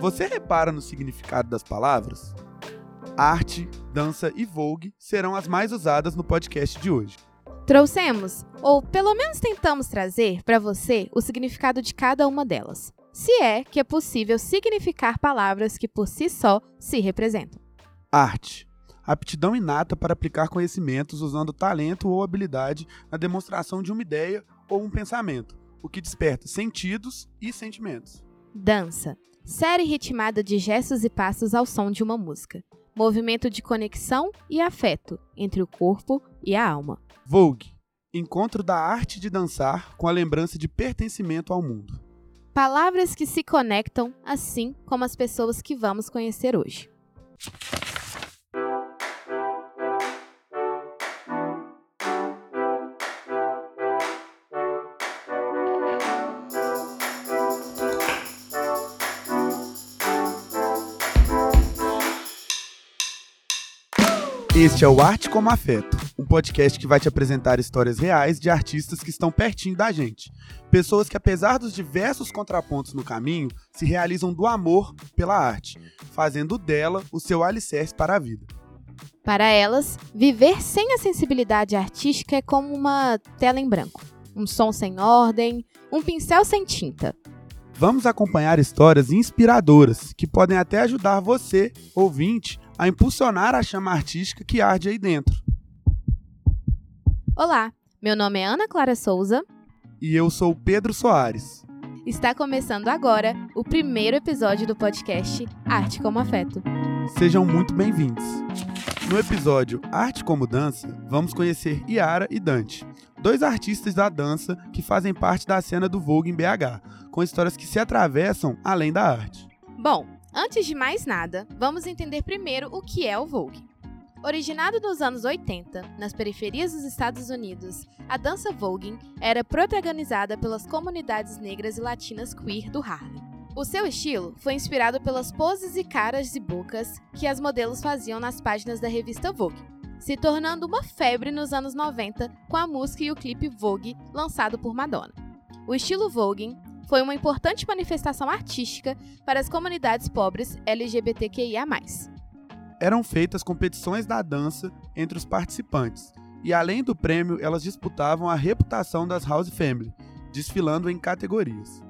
Você repara no significado das palavras? Arte, dança e vogue serão as mais usadas no podcast de hoje. Trouxemos, ou pelo menos tentamos trazer, para você o significado de cada uma delas. Se é que é possível significar palavras que por si só se representam. Arte. Aptidão inata para aplicar conhecimentos usando talento ou habilidade na demonstração de uma ideia ou um pensamento, o que desperta sentidos e sentimentos. Dança. Série ritmada de gestos e passos ao som de uma música. Movimento de conexão e afeto entre o corpo e a alma. Vogue. Encontro da arte de dançar com a lembrança de pertencimento ao mundo. Palavras que se conectam, assim como as pessoas que vamos conhecer hoje. Este é o Arte como Afeto, um podcast que vai te apresentar histórias reais de artistas que estão pertinho da gente. Pessoas que, apesar dos diversos contrapontos no caminho, se realizam do amor pela arte, fazendo dela o seu alicerce para a vida. Para elas, viver sem a sensibilidade artística é como uma tela em branco, um som sem ordem, um pincel sem tinta. Vamos acompanhar histórias inspiradoras que podem até ajudar você, ouvinte, a impulsionar a chama artística que arde aí dentro. Olá, meu nome é Ana Clara Souza. E eu sou Pedro Soares. Está começando agora o primeiro episódio do podcast Arte como Afeto. Sejam muito bem-vindos. No episódio Arte como Dança, vamos conhecer Yara e Dante, dois artistas da dança que fazem parte da cena do Vogue em BH, com histórias que se atravessam além da arte. Bom, Antes de mais nada, vamos entender primeiro o que é o Vogue. Originado nos anos 80, nas periferias dos Estados Unidos, a dança Vogue era protagonizada pelas comunidades negras e latinas queer do Harlem. O seu estilo foi inspirado pelas poses e caras e bocas que as modelos faziam nas páginas da revista Vogue, se tornando uma febre nos anos 90 com a música e o clipe Vogue lançado por Madonna. O estilo Vogue foi uma importante manifestação artística para as comunidades pobres LGBTQIA. Eram feitas competições da dança entre os participantes, e além do prêmio, elas disputavam a reputação das House Family, desfilando em categorias.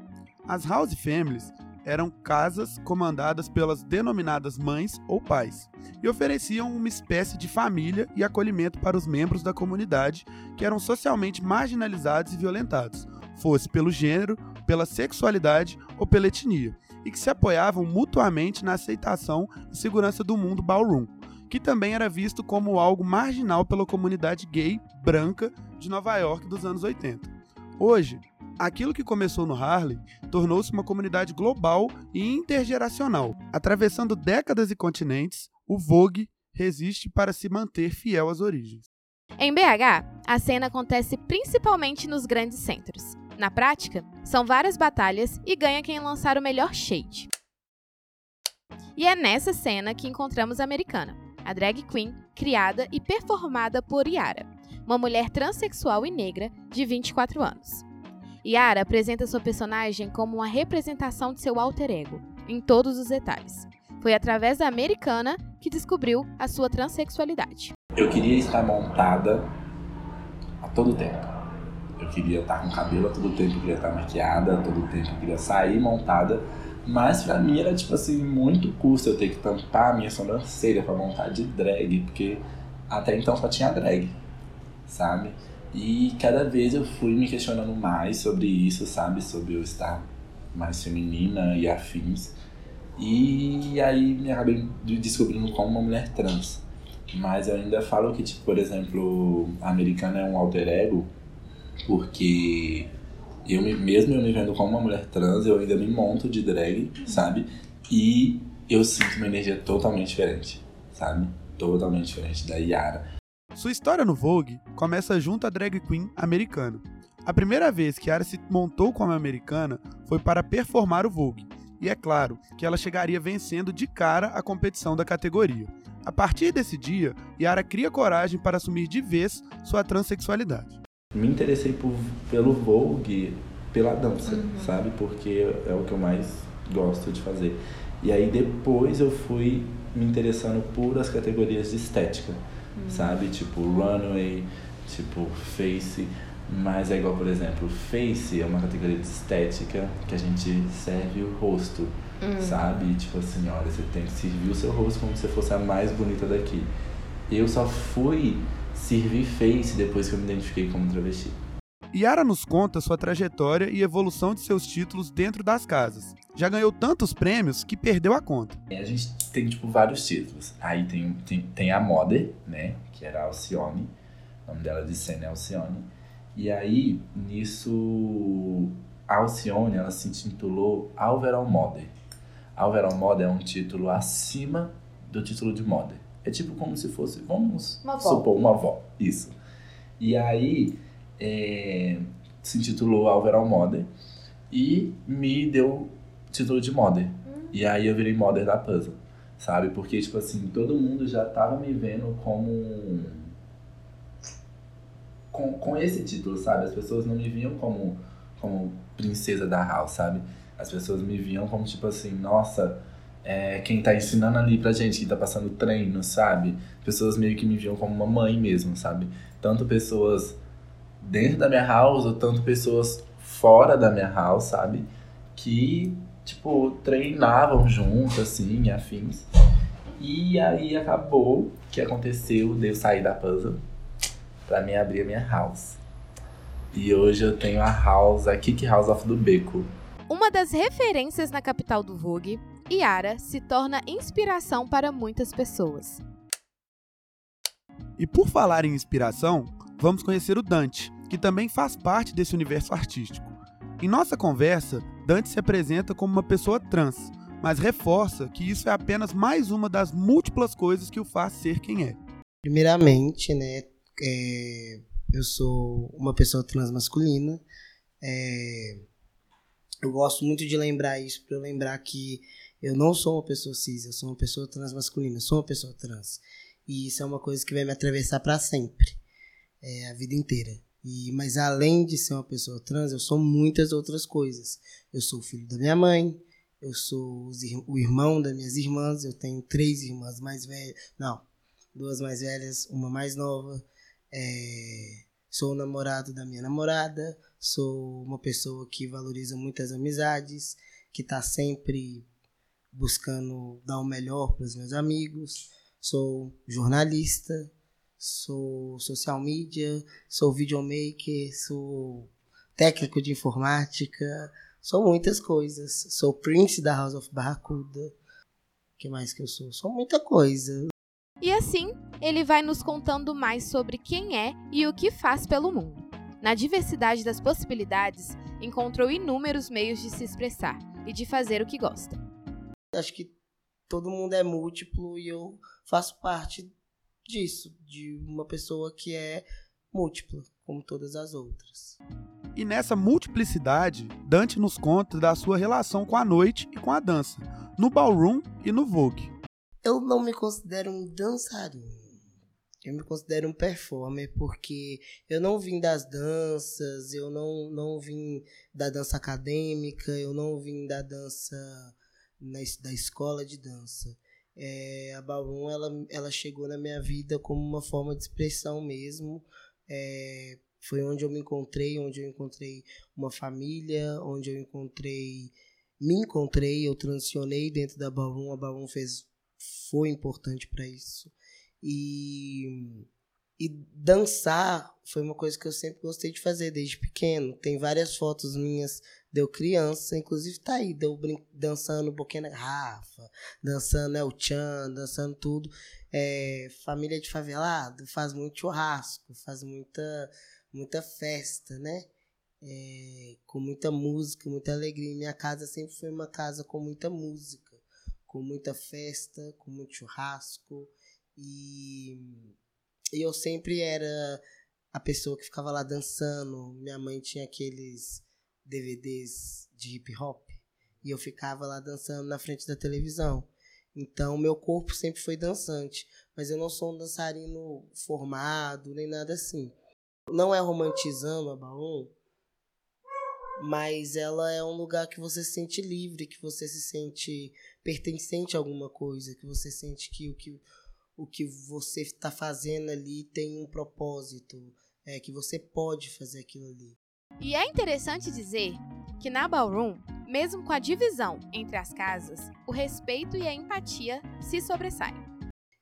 As House Families eram casas comandadas pelas denominadas mães ou pais e ofereciam uma espécie de família e acolhimento para os membros da comunidade que eram socialmente marginalizados e violentados, fosse pelo gênero, pela sexualidade ou pela etnia, e que se apoiavam mutuamente na aceitação e segurança do mundo ballroom, que também era visto como algo marginal pela comunidade gay branca de Nova York dos anos 80. Hoje, aquilo que começou no Harlem tornou-se uma comunidade global e intergeracional. Atravessando décadas e continentes, o Vogue resiste para se manter fiel às origens. Em BH, a cena acontece principalmente nos grandes centros. Na prática, são várias batalhas e ganha quem lançar o melhor shade. E é nessa cena que encontramos a americana, a drag queen criada e performada por Yara, uma mulher transexual e negra de 24 anos. Yara apresenta sua personagem como uma representação de seu alter ego, em todos os detalhes. Foi através da americana que descobriu a sua transexualidade. Eu queria estar montada a todo tempo queria estar com cabelo a todo tempo, queria estar maquiada a todo tempo, queria sair montada. Mas pra mim era tipo assim, muito custo eu ter que tampar a minha sobrancelha pra montar de drag, porque até então só tinha drag, sabe? E cada vez eu fui me questionando mais sobre isso, sabe? Sobre eu estar mais feminina e afins. E aí me acabei descobrindo como uma mulher trans. Mas eu ainda falo que, tipo, por exemplo, a americana é um alter ego porque eu me, mesmo eu me vendo como uma mulher trans, eu ainda me monto de drag, sabe? E eu sinto uma energia totalmente diferente, sabe? Totalmente diferente da Yara. Sua história no Vogue começa junto à drag queen americana. A primeira vez que Yara se montou como americana foi para performar o Vogue, e é claro que ela chegaria vencendo de cara a competição da categoria. A partir desse dia, Yara cria coragem para assumir de vez sua transexualidade me interessei por, pelo Vogue pela dança, uhum. sabe? Porque é o que eu mais gosto de fazer. E aí depois eu fui me interessando por as categorias de estética, uhum. sabe? Tipo runway, tipo face, mas é igual, por exemplo, face é uma categoria de estética que a gente serve o rosto, uhum. sabe? Tipo assim, olha, você tem que servir o seu rosto como se fosse a mais bonita daqui. Eu só fui servir face depois que eu me identifiquei como travesti. Yara nos conta sua trajetória e evolução de seus títulos dentro das casas. Já ganhou tantos prêmios que perdeu a conta. A gente tem, tipo, vários títulos. Aí tem, tem, tem a Mother, né? Que era a Alcione. O nome dela de cena é Alcione. E aí, nisso, a Alcione, ela se intitulou Alveral Mother. Alveral Mother é um título acima do título de Mother. É tipo como se fosse, vamos uma supor, uma avó. Isso. E aí é, se intitulou Alveral Modern e me deu título de Modern. Hum. E aí eu virei Modern da Puzzle, sabe? Porque, tipo assim, todo mundo já tava me vendo como. Com, com esse título, sabe? As pessoas não me viam como, como princesa da house, sabe? As pessoas me viam como, tipo assim, nossa, é, quem tá ensinando ali pra gente, quem tá passando treino, sabe? Pessoas meio que me viam como uma mãe mesmo, sabe? Tanto pessoas dentro da minha house, ou tanto pessoas fora da minha house, sabe? Que, tipo, treinavam junto, assim, afins. E aí acabou que aconteceu de eu sair da puzzle pra mim abrir a minha house. E hoje eu tenho a house, a Kick House of do Beco. Uma das referências na capital do Vogue, Yara se torna inspiração para muitas pessoas. E por falar em inspiração, vamos conhecer o Dante, que também faz parte desse universo artístico. Em nossa conversa, Dante se apresenta como uma pessoa trans, mas reforça que isso é apenas mais uma das múltiplas coisas que o faz ser quem é. Primeiramente, né, é, eu sou uma pessoa trans masculina. É, eu gosto muito de lembrar isso para eu lembrar que eu não sou uma pessoa cis, eu sou uma pessoa trans masculina, eu sou uma pessoa trans. E isso é uma coisa que vai me atravessar para sempre, é, a vida inteira. E, mas além de ser uma pessoa trans, eu sou muitas outras coisas. Eu sou o filho da minha mãe, eu sou o irmão das minhas irmãs, eu tenho três irmãs mais velhas, não, duas mais velhas, uma mais nova. É, sou o namorado da minha namorada, sou uma pessoa que valoriza muitas amizades, que está sempre buscando dar o melhor para os meus amigos. Sou jornalista, sou social media, sou videomaker, sou técnico de informática, sou muitas coisas. Sou Prince da House of Barracuda. O que mais que eu sou? Sou muita coisa. E assim, ele vai nos contando mais sobre quem é e o que faz pelo mundo. Na diversidade das possibilidades, encontrou inúmeros meios de se expressar e de fazer o que gosta. Acho que todo mundo é múltiplo e eu faço parte disso, de uma pessoa que é múltipla, como todas as outras. E nessa multiplicidade, Dante nos conta da sua relação com a noite e com a dança, no ballroom e no Vogue. Eu não me considero um dançarino. Eu me considero um performer porque eu não vim das danças, eu não, não vim da dança acadêmica, eu não vim da dança na, da escola de dança. É, a Ballroom ela, ela chegou na minha vida como uma forma de expressão mesmo. É, foi onde eu me encontrei, onde eu encontrei uma família, onde eu encontrei, me encontrei, eu transicionei dentro da Ballroom. A Ballroom fez, foi importante para isso. E, e dançar foi uma coisa que eu sempre gostei de fazer desde pequeno. Tem várias fotos minhas Deu criança, inclusive tá aí, deu dançando um pouquinho na garrafa, dançando El Chan, dançando tudo. É, família de favelado faz muito churrasco, faz muita, muita festa, né? É, com muita música, muita alegria. Minha casa sempre foi uma casa com muita música, com muita festa, com muito churrasco. E, e eu sempre era a pessoa que ficava lá dançando. Minha mãe tinha aqueles DVDs de hip hop e eu ficava lá dançando na frente da televisão. Então, meu corpo sempre foi dançante, mas eu não sou um dançarino formado nem nada assim. Não é romantizando a Baum, mas ela é um lugar que você se sente livre, que você se sente pertencente a alguma coisa, que você sente que o que, o que você está fazendo ali tem um propósito, é que você pode fazer aquilo ali. E é interessante dizer que na Ballroom, mesmo com a divisão entre as casas, o respeito e a empatia se sobressaem.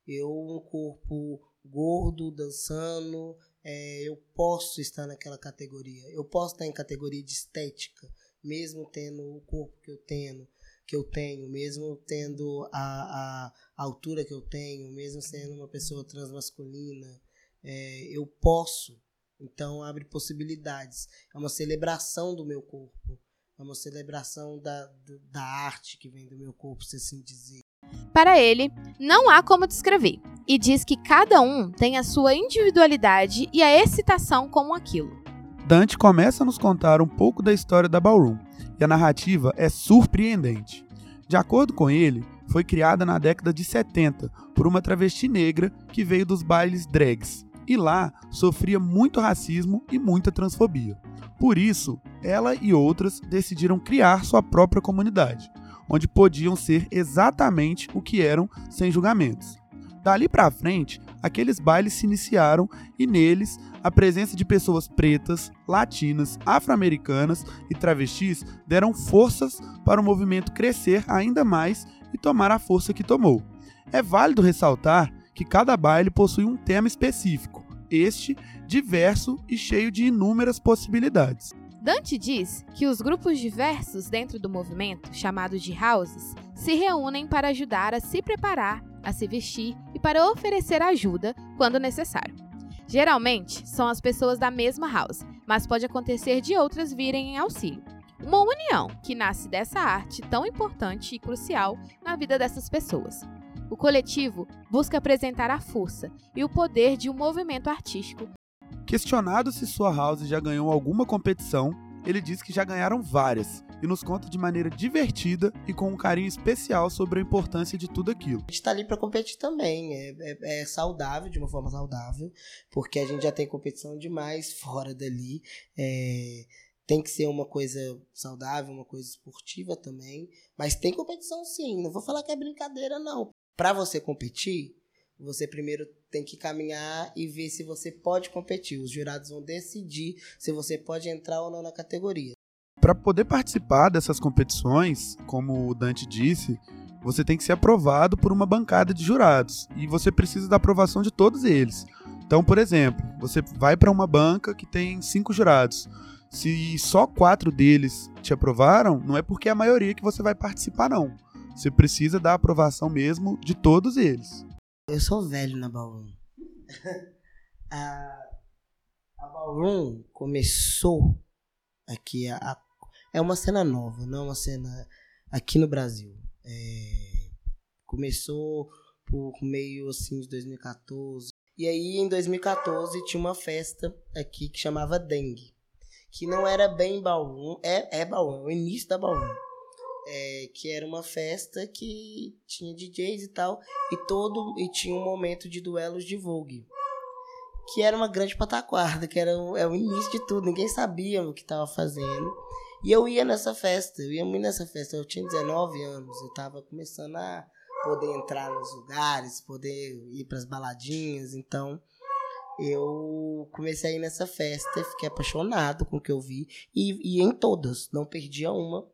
Eu, um corpo gordo, dançando, é, eu posso estar naquela categoria. Eu posso estar em categoria de estética, mesmo tendo o corpo que eu tenho, que eu tenho, mesmo tendo a, a, altura que eu tenho, mesmo sendo uma pessoa transmasculina, é, eu posso. Então abre possibilidades. É uma celebração do meu corpo. É uma celebração da, da arte que vem do meu corpo, se assim dizer. Para ele, não há como descrever, e diz que cada um tem a sua individualidade e a excitação como aquilo. Dante começa a nos contar um pouco da história da Ballroom, e a narrativa é surpreendente. De acordo com ele, foi criada na década de 70 por uma travesti negra que veio dos bailes drags, e lá sofria muito racismo e muita transfobia. Por isso, ela e outras decidiram criar sua própria comunidade, onde podiam ser exatamente o que eram sem julgamentos. Dali para frente, aqueles bailes se iniciaram e neles a presença de pessoas pretas, latinas, afro-americanas e travestis deram forças para o movimento crescer ainda mais e tomar a força que tomou. É válido ressaltar que cada baile possui um tema específico, este diverso e cheio de inúmeras possibilidades. Dante diz que os grupos diversos dentro do movimento, chamados de houses, se reúnem para ajudar a se preparar, a se vestir e para oferecer ajuda quando necessário. Geralmente são as pessoas da mesma house, mas pode acontecer de outras virem em auxílio. Uma união que nasce dessa arte tão importante e crucial na vida dessas pessoas. O coletivo busca apresentar a força e o poder de um movimento artístico Questionado se sua house já ganhou alguma competição, ele diz que já ganharam várias e nos conta de maneira divertida e com um carinho especial sobre a importância de tudo aquilo. A gente tá ali para competir também, é, é, é, saudável, de uma forma saudável, porque a gente já tem competição demais fora dali. É, tem que ser uma coisa saudável, uma coisa esportiva também, mas tem competição sim. Não vou falar que é brincadeira não. Para você competir, você primeiro tem que caminhar e ver se você pode competir. Os jurados vão decidir se você pode entrar ou não na categoria. Para poder participar dessas competições, como o Dante disse, você tem que ser aprovado por uma bancada de jurados e você precisa da aprovação de todos eles. Então, por exemplo, você vai para uma banca que tem cinco jurados. Se só quatro deles te aprovaram, não é porque é a maioria que você vai participar, não. Você precisa da aprovação mesmo de todos eles. Eu sou velho na Ballroom. a, a Ballroom começou aqui. A, a, é uma cena nova, não é uma cena aqui no Brasil. É, começou por meio assim de 2014. E aí em 2014 tinha uma festa aqui que chamava Dengue. Que não era bem Ballroom, é, é Ballroom, é o início da Ballroom é, que era uma festa que tinha DJs e tal, e todo e tinha um momento de duelos de Vogue, que era uma grande pataquarda, que era o, é o início de tudo, ninguém sabia o que estava fazendo. E eu ia nessa festa, eu ia muito nessa festa, eu tinha 19 anos, eu estava começando a poder entrar nos lugares, poder ir para as baladinhas, então eu comecei a ir nessa festa, fiquei apaixonado com o que eu vi e, e em todas, não perdia uma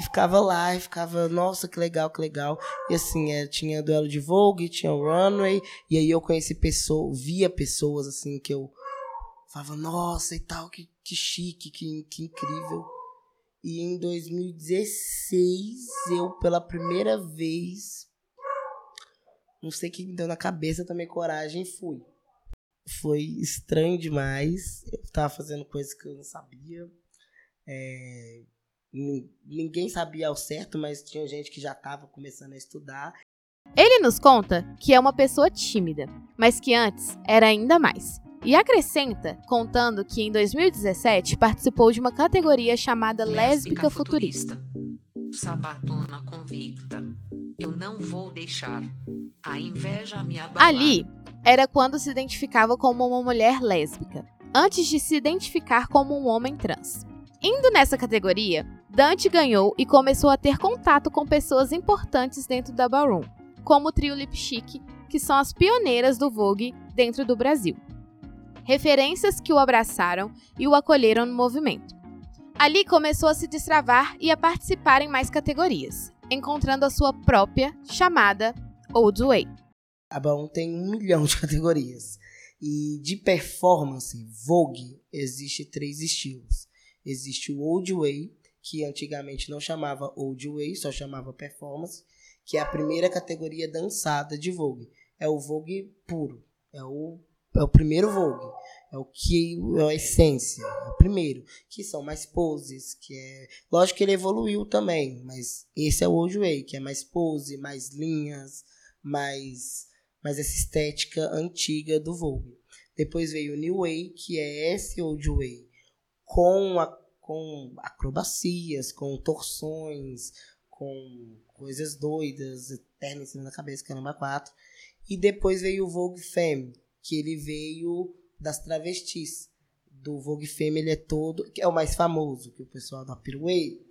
e ficava lá e ficava, nossa, que legal, que legal. E assim, é, tinha duelo de Vogue, tinha o Runway, e aí eu conheci pessoas, via pessoas assim que eu falava, nossa, e tal, que, que chique, que, que incrível. E em 2016, eu pela primeira vez, não sei o que me deu na cabeça, também coragem fui. Foi estranho demais. Eu tava fazendo coisas que eu não sabia. É, ninguém sabia ao certo, mas tinha gente que já estava começando a estudar. Ele nos conta que é uma pessoa tímida, mas que antes era ainda mais. E acrescenta, contando que em 2017 participou de uma categoria chamada Lésbica, Lésbica Futurista. Futurista. Sabatona convicta. Eu não vou deixar. A inveja me abalar. Ali era quando se identificava como uma mulher lésbica, antes de se identificar como um homem trans. Indo nessa categoria, Dante ganhou e começou a ter contato com pessoas importantes dentro da Ballroom, como o trio Lip Chic, que são as pioneiras do Vogue dentro do Brasil. Referências que o abraçaram e o acolheram no movimento. Ali começou a se destravar e a participar em mais categorias, encontrando a sua própria chamada Old Way. A Ballroom tem um milhão de categorias. E de performance, Vogue, existe três estilos. Existe o Old Way, que antigamente não chamava Old Way, só chamava performance, que é a primeira categoria dançada de Vogue. É o Vogue puro, é o, é o primeiro Vogue, é o que é a essência, é o primeiro, que são mais poses, que é, lógico que ele evoluiu também, mas esse é o Old Way, que é mais pose, mais linhas, mais mais essa estética antiga do Vogue. Depois veio o New Way, que é esse Old Way, com, a, com acrobacias, com torções, com coisas doidas, eternas em cima da cabeça, caramba, quatro. E depois veio o Vogue Femme, que ele veio das travestis. Do Vogue Femme ele é todo, que é o mais famoso, que o pessoal da Pirouette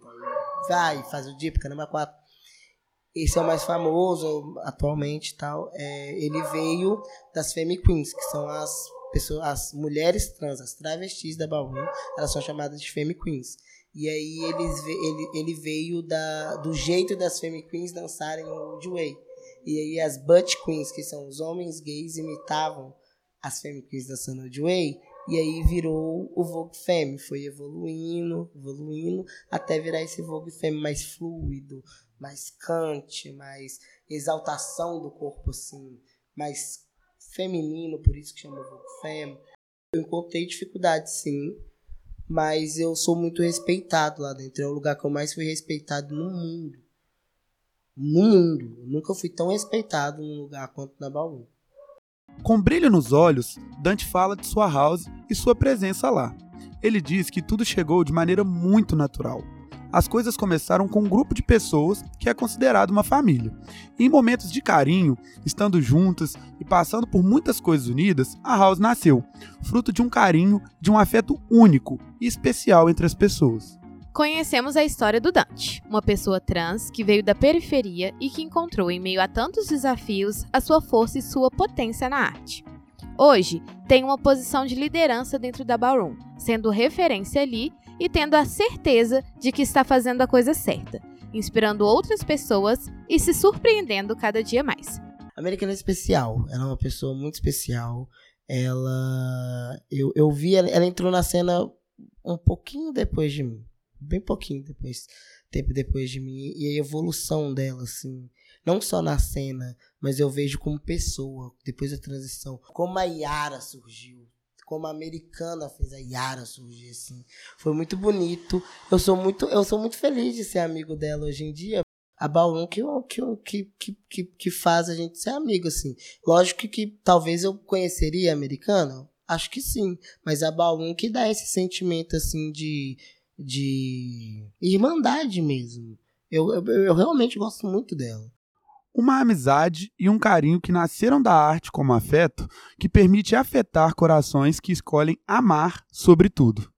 vai, faz o dip, caramba, quatro esse é o mais famoso atualmente tal. É, ele veio das Femme Queens, que são as as mulheres trans, as travestis da Ballroom, elas são chamadas de Femme Queens. E aí eles, ele, ele veio da, do jeito das Femme Queens dançarem o Old Way. E aí as Butch Queens, que são os homens gays, imitavam as Femme Queens dançando Old Way. E aí virou o Vogue Femme. Foi evoluindo, evoluindo, até virar esse Vogue Femme mais fluido, mais cante, mais exaltação do corpo, assim, mais feminino, por isso que chama Vogue Femme. Eu encontrei dificuldade, sim, mas eu sou muito respeitado lá dentro. É o lugar que eu mais fui respeitado no mundo. No mundo. Eu nunca fui tão respeitado num lugar quanto na Baú. Com brilho nos olhos, Dante fala de sua house e sua presença lá. Ele diz que tudo chegou de maneira muito natural as coisas começaram com um grupo de pessoas que é considerado uma família. Em momentos de carinho, estando juntas e passando por muitas coisas unidas, a House nasceu, fruto de um carinho, de um afeto único e especial entre as pessoas. Conhecemos a história do Dante, uma pessoa trans que veio da periferia e que encontrou, em meio a tantos desafios, a sua força e sua potência na arte. Hoje, tem uma posição de liderança dentro da Ballroom, sendo referência ali e tendo a certeza de que está fazendo a coisa certa, inspirando outras pessoas e se surpreendendo cada dia mais. A Americana é especial, ela é uma pessoa muito especial. Ela. Eu, eu vi, ela, ela entrou na cena um pouquinho depois de mim. Bem pouquinho depois, tempo depois de mim. E a evolução dela, assim. Não só na cena, mas eu vejo como pessoa, depois da transição. Como a Yara surgiu como a americana fez a Yara surgir assim. Foi muito bonito. Eu sou muito, eu sou muito feliz de ser amigo dela hoje em dia. A Ballroom que, que, que, que, que faz a gente ser amigo, assim. Lógico que, talvez eu conheceria a americana. Acho que sim. Mas a Ballroom que dá esse sentimento, assim, de, de irmandade mesmo. Eu, eu, eu realmente gosto muito dela uma amizade e um carinho que nasceram da arte como afeto, que permite afetar corações que escolhem amar sobre tudo.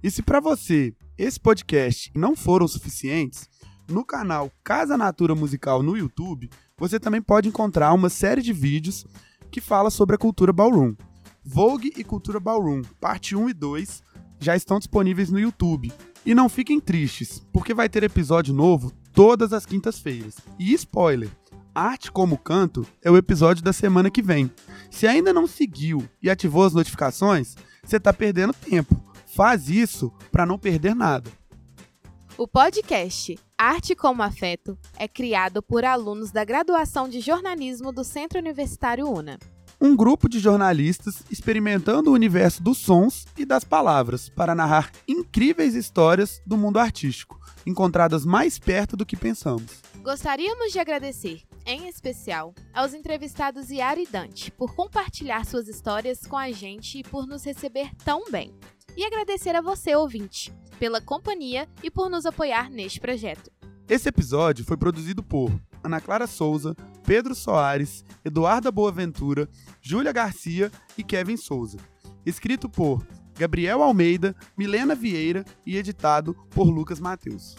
E se para você esse podcast não foram suficientes, no canal Casa Natura Musical no YouTube, você também pode encontrar uma série de vídeos que fala sobre a cultura ballroom. Vogue e Cultura Ballroom, parte 1 e 2, já estão disponíveis no YouTube. E não fiquem tristes, porque vai ter episódio novo todas as quintas-feiras. E spoiler: Arte como Canto é o episódio da semana que vem. Se ainda não seguiu e ativou as notificações, você está perdendo tempo. Faz isso para não perder nada. O podcast Arte como Afeto é criado por alunos da graduação de jornalismo do Centro Universitário UNA. Um grupo de jornalistas experimentando o universo dos sons e das palavras para narrar incríveis histórias do mundo artístico encontradas mais perto do que pensamos. Gostaríamos de agradecer, em especial, aos entrevistados Yara e Dante por compartilhar suas histórias com a gente e por nos receber tão bem. E agradecer a você, ouvinte, pela companhia e por nos apoiar neste projeto. Esse episódio foi produzido por Ana Clara Souza, Pedro Soares, Eduarda Boaventura, Júlia Garcia e Kevin Souza. Escrito por Gabriel Almeida, Milena Vieira e editado por Lucas Mateus.